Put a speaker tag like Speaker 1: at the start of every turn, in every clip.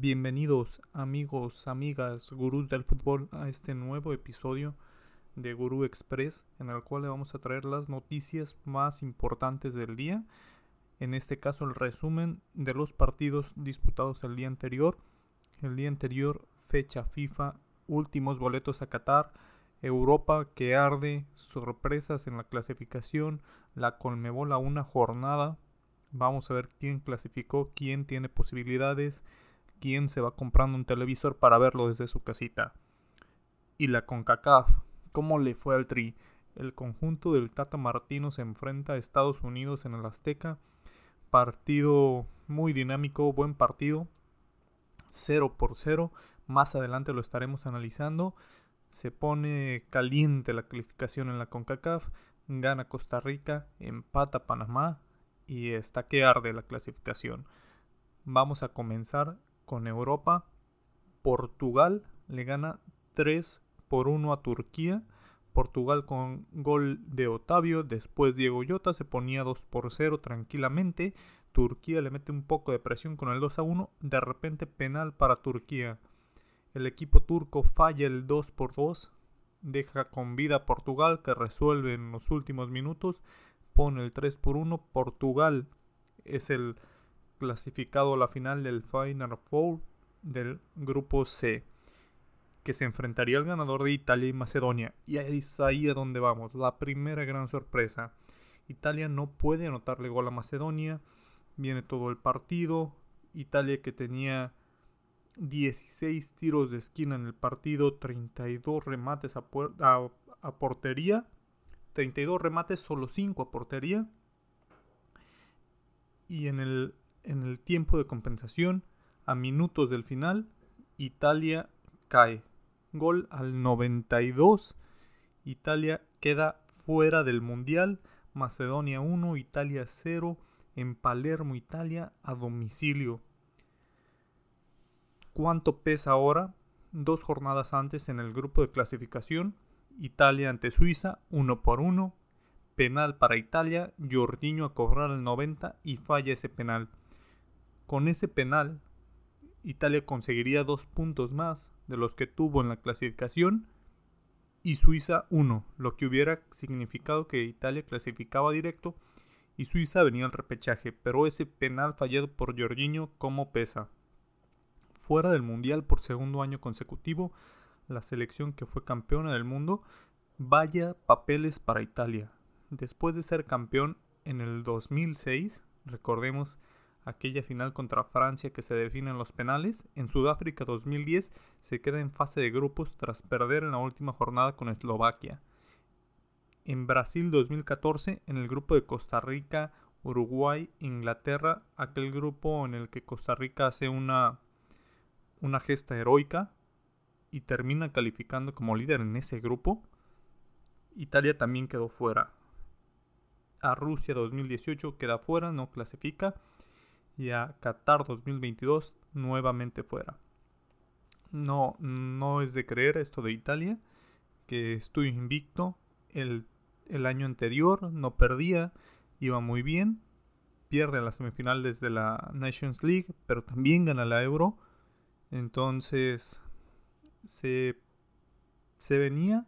Speaker 1: Bienvenidos amigos, amigas, gurús del fútbol a este nuevo episodio de Gurú Express en el cual le vamos a traer las noticias más importantes del día. En este caso el resumen de los partidos disputados el día anterior. El día anterior fecha FIFA, últimos boletos a Qatar, Europa que arde, sorpresas en la clasificación, la Colmebol a una jornada. Vamos a ver quién clasificó, quién tiene posibilidades quién se va comprando un televisor para verlo desde su casita. Y la CONCACAF, ¿cómo le fue al Tri? El conjunto del Tata Martino se enfrenta a Estados Unidos en el Azteca. Partido muy dinámico, buen partido. 0 por 0. Más adelante lo estaremos analizando. Se pone caliente la calificación en la CONCACAF. Gana Costa Rica, empata Panamá y está que arde la clasificación. Vamos a comenzar con Europa. Portugal le gana 3 por 1 a Turquía. Portugal con gol de Otavio. Después Diego Llota se ponía 2 por 0 tranquilamente. Turquía le mete un poco de presión con el 2 a 1. De repente penal para Turquía. El equipo turco falla el 2 por 2. Deja con vida a Portugal que resuelve en los últimos minutos. Pone el 3 por 1. Portugal es el clasificado a la final del Final Four del grupo C, que se enfrentaría al ganador de Italia y Macedonia. Y ahí es ahí a donde vamos, la primera gran sorpresa. Italia no puede anotarle gol a Macedonia, viene todo el partido, Italia que tenía 16 tiros de esquina en el partido, 32 remates a, a, a portería, 32 remates, solo 5 a portería. Y en el en el tiempo de compensación, a minutos del final, Italia cae. Gol al 92. Italia queda fuera del Mundial. Macedonia 1, Italia 0. En Palermo, Italia, a domicilio. ¿Cuánto pesa ahora? Dos jornadas antes en el grupo de clasificación. Italia ante Suiza, 1 por 1. Penal para Italia. Jorginho a cobrar el 90 y falla ese penal. Con ese penal, Italia conseguiría dos puntos más de los que tuvo en la clasificación y Suiza uno, lo que hubiera significado que Italia clasificaba directo y Suiza venía al repechaje, pero ese penal fallado por Jorginho, ¿cómo pesa? Fuera del Mundial por segundo año consecutivo, la selección que fue campeona del mundo, vaya papeles para Italia. Después de ser campeón en el 2006, recordemos aquella final contra Francia que se define en los penales. En Sudáfrica 2010 se queda en fase de grupos tras perder en la última jornada con Eslovaquia. En Brasil 2014, en el grupo de Costa Rica, Uruguay, Inglaterra, aquel grupo en el que Costa Rica hace una, una gesta heroica y termina calificando como líder en ese grupo. Italia también quedó fuera. A Rusia 2018 queda fuera, no clasifica y a Qatar 2022 nuevamente fuera. No, no es de creer esto de Italia, que estuvo invicto el, el año anterior, no perdía, iba muy bien, pierde la semifinal desde la Nations League, pero también gana la Euro. Entonces se, se venía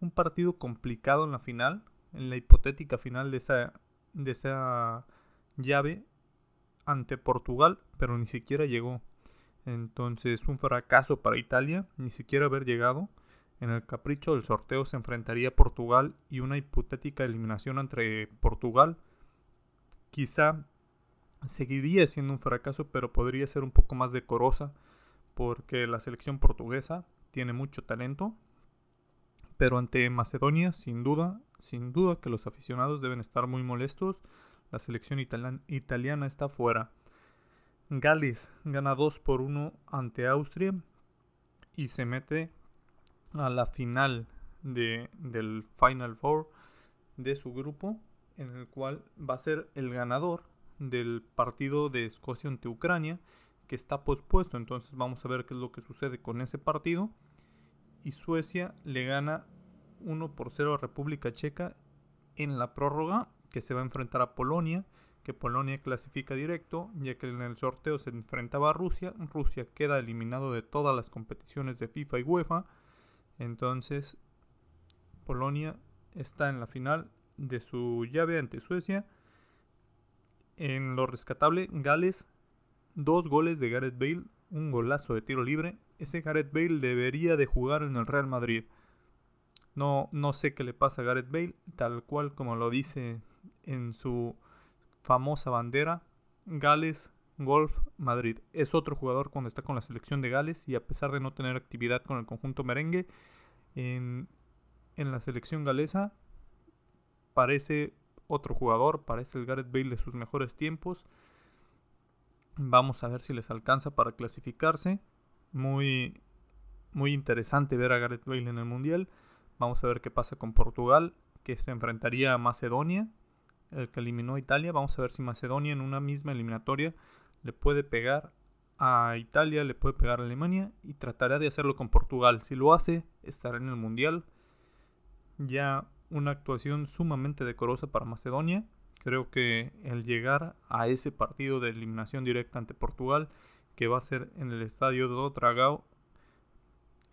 Speaker 1: un partido complicado en la final, en la hipotética final de esa, de esa llave ante Portugal, pero ni siquiera llegó. Entonces un fracaso para Italia, ni siquiera haber llegado. En el capricho del sorteo se enfrentaría Portugal y una hipotética eliminación entre Portugal. Quizá seguiría siendo un fracaso, pero podría ser un poco más decorosa porque la selección portuguesa tiene mucho talento. Pero ante Macedonia, sin duda, sin duda que los aficionados deben estar muy molestos la selección italiana está fuera. Gales gana 2 por 1 ante Austria y se mete a la final de, del Final Four de su grupo, en el cual va a ser el ganador del partido de Escocia ante Ucrania, que está pospuesto. Entonces vamos a ver qué es lo que sucede con ese partido. Y Suecia le gana 1 por 0 a República Checa en la prórroga que se va a enfrentar a Polonia, que Polonia clasifica directo, ya que en el sorteo se enfrentaba a Rusia. Rusia queda eliminado de todas las competiciones de FIFA y UEFA. Entonces, Polonia está en la final de su llave ante Suecia. En lo rescatable, Gales, dos goles de Gareth Bale, un golazo de tiro libre. Ese Gareth Bale debería de jugar en el Real Madrid. No, no sé qué le pasa a Gareth Bale, tal cual como lo dice en su famosa bandera, Gales, Golf, Madrid. Es otro jugador cuando está con la selección de Gales y a pesar de no tener actividad con el conjunto merengue, en, en la selección galesa parece otro jugador, parece el Gareth Bale de sus mejores tiempos. Vamos a ver si les alcanza para clasificarse. Muy, muy interesante ver a Gareth Bale en el Mundial. Vamos a ver qué pasa con Portugal, que se enfrentaría a Macedonia, el que eliminó a Italia. Vamos a ver si Macedonia en una misma eliminatoria le puede pegar a Italia, le puede pegar a Alemania y tratará de hacerlo con Portugal. Si lo hace, estará en el Mundial. Ya una actuación sumamente decorosa para Macedonia. Creo que el llegar a ese partido de eliminación directa ante Portugal, que va a ser en el estadio de Dragao,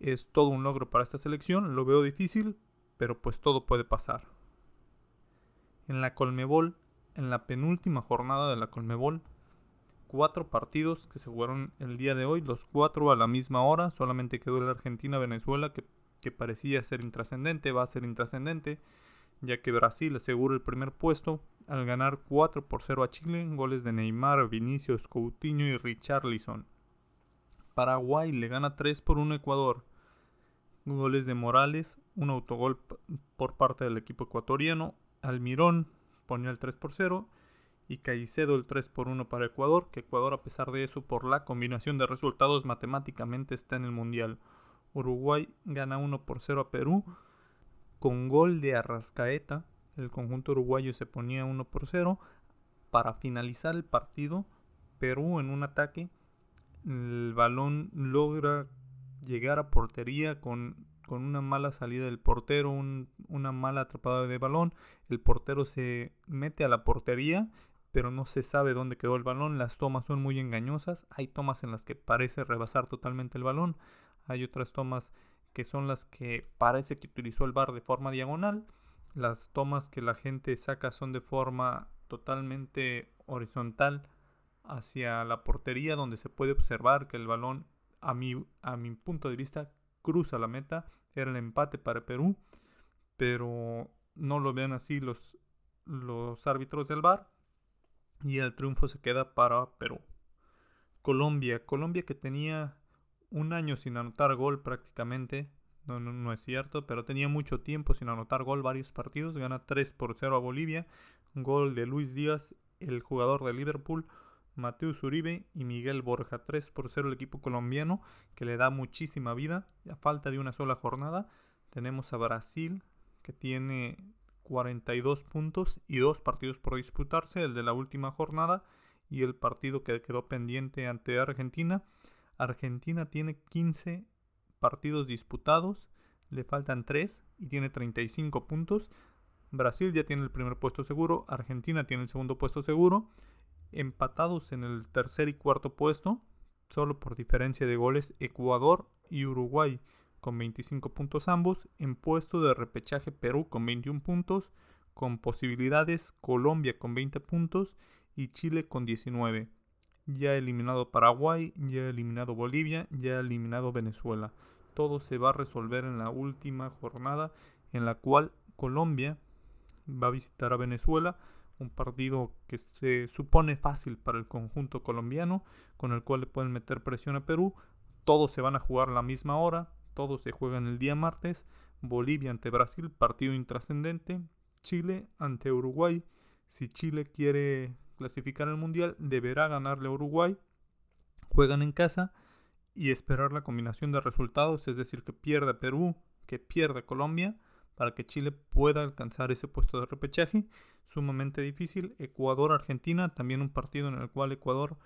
Speaker 1: es todo un logro para esta selección. Lo veo difícil, pero pues todo puede pasar. En la Colmebol, en la penúltima jornada de la Colmebol, cuatro partidos que se jugaron el día de hoy, los cuatro a la misma hora, solamente quedó el Argentina-Venezuela que, que, parecía ser intrascendente, va a ser intrascendente, ya que Brasil asegura el primer puesto al ganar 4 por 0 a Chile, goles de Neymar, Vinicius, Coutinho y Richarlison. Paraguay le gana 3 por 1 a Ecuador, goles de Morales, un autogol por parte del equipo ecuatoriano, Almirón ponía el 3 por 0 y Caicedo el 3 por 1 para Ecuador, que Ecuador a pesar de eso por la combinación de resultados matemáticamente está en el Mundial. Uruguay gana 1 por 0 a Perú con gol de Arrascaeta. El conjunto uruguayo se ponía 1 por 0. Para finalizar el partido, Perú en un ataque, el balón logra llegar a portería con, con una mala salida del portero, una mala atrapada de balón. El portero se mete a la portería, pero no se sabe dónde quedó el balón. Las tomas son muy engañosas. Hay tomas en las que parece rebasar totalmente el balón. Hay otras tomas que son las que parece que utilizó el bar de forma diagonal. Las tomas que la gente saca son de forma totalmente horizontal hacia la portería donde se puede observar que el balón a a mi punto de vista, cruza la meta. Era el empate para Perú, pero no lo ven así los, los árbitros del VAR y el triunfo se queda para Perú. Colombia, Colombia que tenía un año sin anotar gol prácticamente, no, no, no, es cierto, pero tenía mucho tiempo sin anotar gol, varios partidos, gana 3 por 0 a Bolivia, gol de Luis Díaz, el jugador de Liverpool, Mateus Uribe y Miguel Borja. 3 por 0 el equipo colombiano que le da muchísima vida. A falta de una sola jornada tenemos a Brasil que tiene 42 puntos y dos partidos por disputarse, el de la última jornada y el partido que quedó pendiente ante Argentina. Argentina tiene 15 partidos disputados, le faltan 3 y tiene 35 puntos. Brasil ya tiene el primer puesto seguro, Argentina tiene el segundo puesto seguro empatados en el tercer y cuarto puesto, solo por diferencia de goles Ecuador y Uruguay con 25 puntos ambos, en puesto de repechaje Perú con 21 puntos, con posibilidades Colombia con 20 puntos y Chile con 19. Ya eliminado Paraguay, ya eliminado Bolivia, ya eliminado Venezuela. Todo se va a resolver en la última jornada en la cual Colombia va a visitar a Venezuela un partido que se supone fácil para el conjunto colombiano, con el cual le pueden meter presión a Perú. Todos se van a jugar a la misma hora, todos se juegan el día martes. Bolivia ante Brasil, partido intrascendente. Chile ante Uruguay. Si Chile quiere clasificar al Mundial, deberá ganarle a Uruguay. Juegan en casa y esperar la combinación de resultados, es decir, que pierda Perú, que pierda Colombia para que Chile pueda alcanzar ese puesto de repechaje. Sumamente difícil. Ecuador-Argentina, también un partido en el cual Ecuador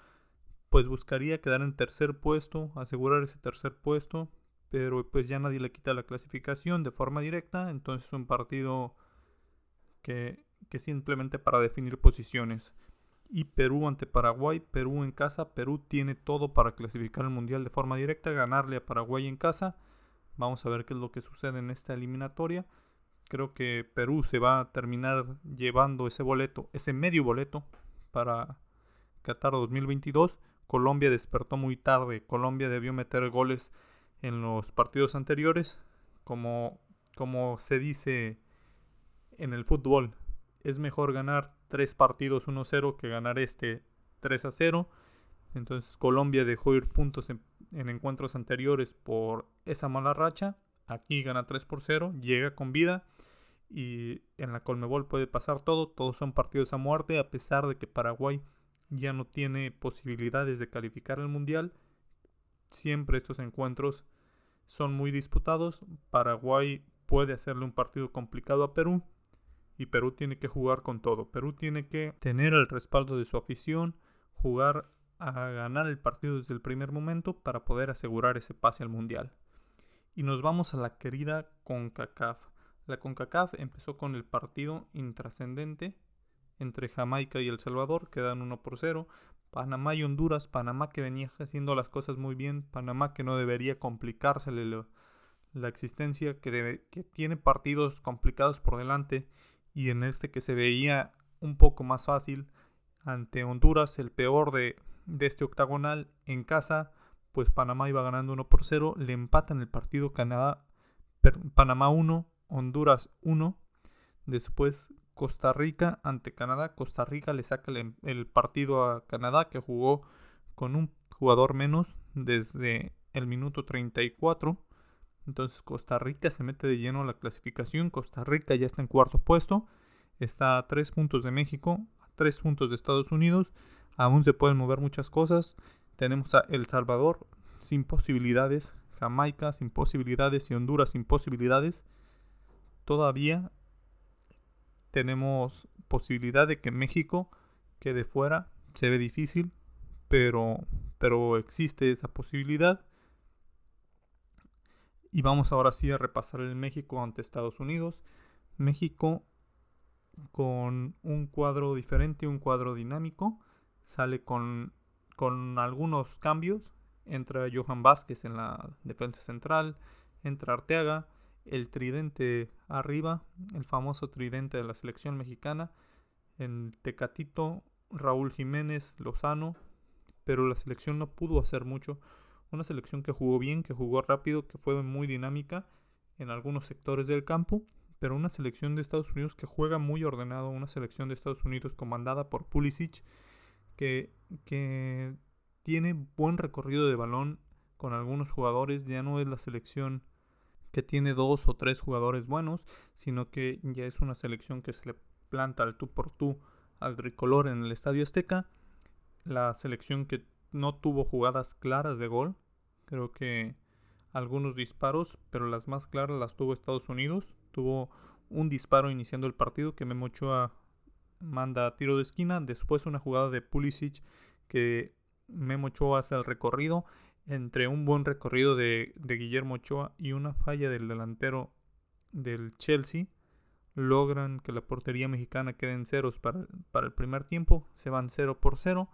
Speaker 1: pues buscaría quedar en tercer puesto, asegurar ese tercer puesto, pero pues ya nadie le quita la clasificación de forma directa, entonces es un partido que, que simplemente para definir posiciones. y Perú ante Paraguay. Perú en casa. Perú tiene todo para clasificar el Mundial de forma directa, ganarle a Paraguay en casa. Vamos a ver qué es lo que sucede en esta eliminatoria. Creo que Perú se va a terminar llevando ese boleto, ese medio boleto para Qatar 2022. Colombia despertó muy tarde. Colombia debió meter goles en los partidos anteriores. Como, como se dice en el fútbol, es mejor ganar tres partidos 1-0 que ganar este 3-0. Entonces Colombia dejó ir puntos en, encuentros anteriores por esa mala racha. Aquí gana 3 por 0, llega con vida y en la Colmebol puede pasar todo. Todos son partidos a muerte a pesar de que Paraguay ya no tiene posibilidades de calificar el Mundial. Siempre estos encuentros son muy disputados. Paraguay puede hacerle un partido complicado a Perú y Perú tiene que jugar con todo. Perú tiene que tener el respaldo de su afición, jugar a ganar el partido desde el primer momento para poder asegurar ese pase al Mundial. Y nos vamos a la querida CONCACAF. La CONCACAF empezó con el partido intrascendente entre Jamaica y El Salvador, quedan 1 por 0. Panamá y Honduras, Panamá que venía haciendo las cosas muy bien, Panamá que no debería complicársele la, existencia, que, que tiene partidos complicados por delante y en este que se veía un poco más fácil ante Honduras, el peor de, este octagonal en casa, pues Panamá iba ganando 1 por 0, le empatan el partido Canadá, Panamá 1, Honduras 1, después Costa Rica ante Canadá, Costa Rica le saca el, el partido a Canadá que jugó con un jugador menos desde el minuto 34 entonces Costa Rica se mete de lleno a la clasificación. Costa Rica ya está en cuarto puesto. Está a tres puntos de México, a tres puntos de Estados Unidos. Aún se pueden mover muchas cosas. Tenemos a El Salvador sin posibilidades. Jamaica sin posibilidades y Honduras sin posibilidades. Todavía tenemos posibilidad de que México quede fuera. Se ve difícil, pero, pero existe esa posibilidad. Y vamos ahora sí a repasar el México ante Estados Unidos. México con un cuadro diferente, un cuadro dinámico. Sale con, con algunos cambios. Entra Johan Vázquez en la defensa central. Entra Arteaga. El tridente arriba. El famoso tridente de la selección mexicana. En Tecatito, Raúl Jiménez, Lozano. Pero la selección no pudo hacer mucho una selección que jugó bien, que jugó rápido, que fue muy dinámica en algunos sectores del campo, pero una selección de Estados Unidos que juega muy ordenado, una selección de Estados Unidos comandada por Pulisic, que, tiene buen recorrido de balón con algunos jugadores, ya no es la selección que tiene dos o tres jugadores buenos, sino que ya es una selección que se le planta al tú por tú al tricolor en el Estadio Azteca, la selección que no tuvo jugadas claras de gol. Creo que algunos disparos, pero las más claras las tuvo Estados Unidos. Tuvo un disparo iniciando el partido que Memo Ochoa manda tiro de esquina. Después una jugada de Pulisic que Memo Ochoa hace el recorrido. Entre un buen recorrido de, Guillermo Ochoa y una falla del delantero del Chelsea, logran que la portería mexicana quede en ceros para, para el primer tiempo. Se van 0 por 0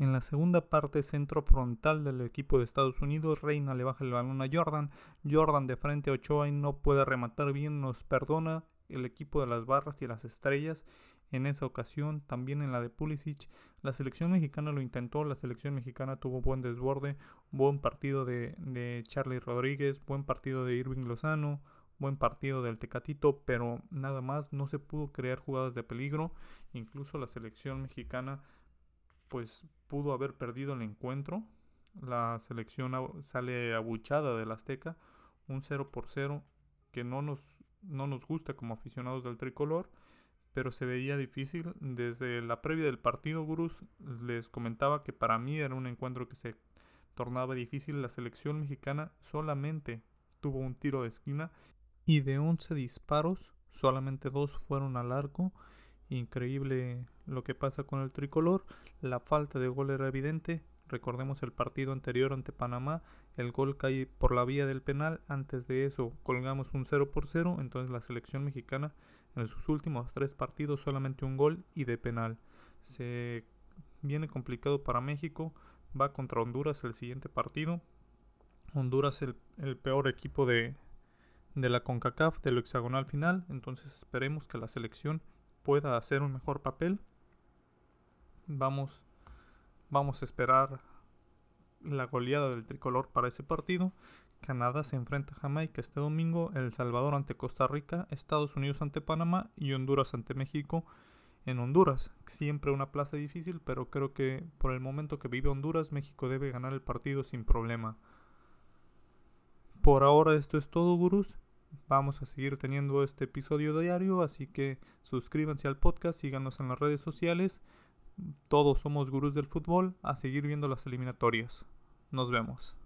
Speaker 1: en la segunda parte, centro frontal del equipo de Estados Unidos, Reina le baja el balón a Jordan. Jordan de frente a Ochoa y no puede rematar bien, nos perdona el equipo de las barras y las estrellas. En esa ocasión, también en la de Pulisic, la selección mexicana lo intentó, la selección mexicana tuvo buen desborde, buen partido de, de Charlie Rodríguez, buen partido de Irving Lozano, buen partido del Tecatito, pero nada más no se pudo crear jugadas de peligro. Incluso la selección mexicana pues pudo haber perdido el encuentro. La selección sale abuchada del Azteca, un 0 por 0 que no nos, no nos gusta como aficionados del tricolor, pero se veía difícil. Desde la previa del partido, Gurús, les comentaba que para mí era un encuentro que se tornaba difícil. La selección mexicana solamente tuvo un tiro de esquina y de 11 disparos, solamente dos fueron al arco Increíble lo que pasa con el tricolor. La falta de gol era evidente. Recordemos el partido anterior ante Panamá. El gol cae por la vía del penal. Antes de eso colgamos un 0 por 0. Entonces la selección mexicana en sus últimos tres partidos solamente un gol y de penal. Se viene complicado para México. Va contra Honduras el siguiente partido. Honduras el, el peor equipo de, de la CONCACAF del hexagonal final. Entonces esperemos que la selección pueda hacer un mejor papel. Vamos, vamos a esperar la goleada del tricolor para ese partido. Canadá se enfrenta a Jamaica este domingo, El Salvador ante Costa Rica, Estados Unidos ante Panamá y Honduras ante México en Honduras. Siempre una plaza difícil, pero creo que por el momento que vive Honduras, México debe ganar el partido sin problema. Por ahora esto es todo, gurús. Vamos a seguir teniendo este episodio diario, así que suscríbanse al podcast, síganos en las redes sociales. Todos somos gurús del fútbol, a seguir viendo las eliminatorias. Nos vemos.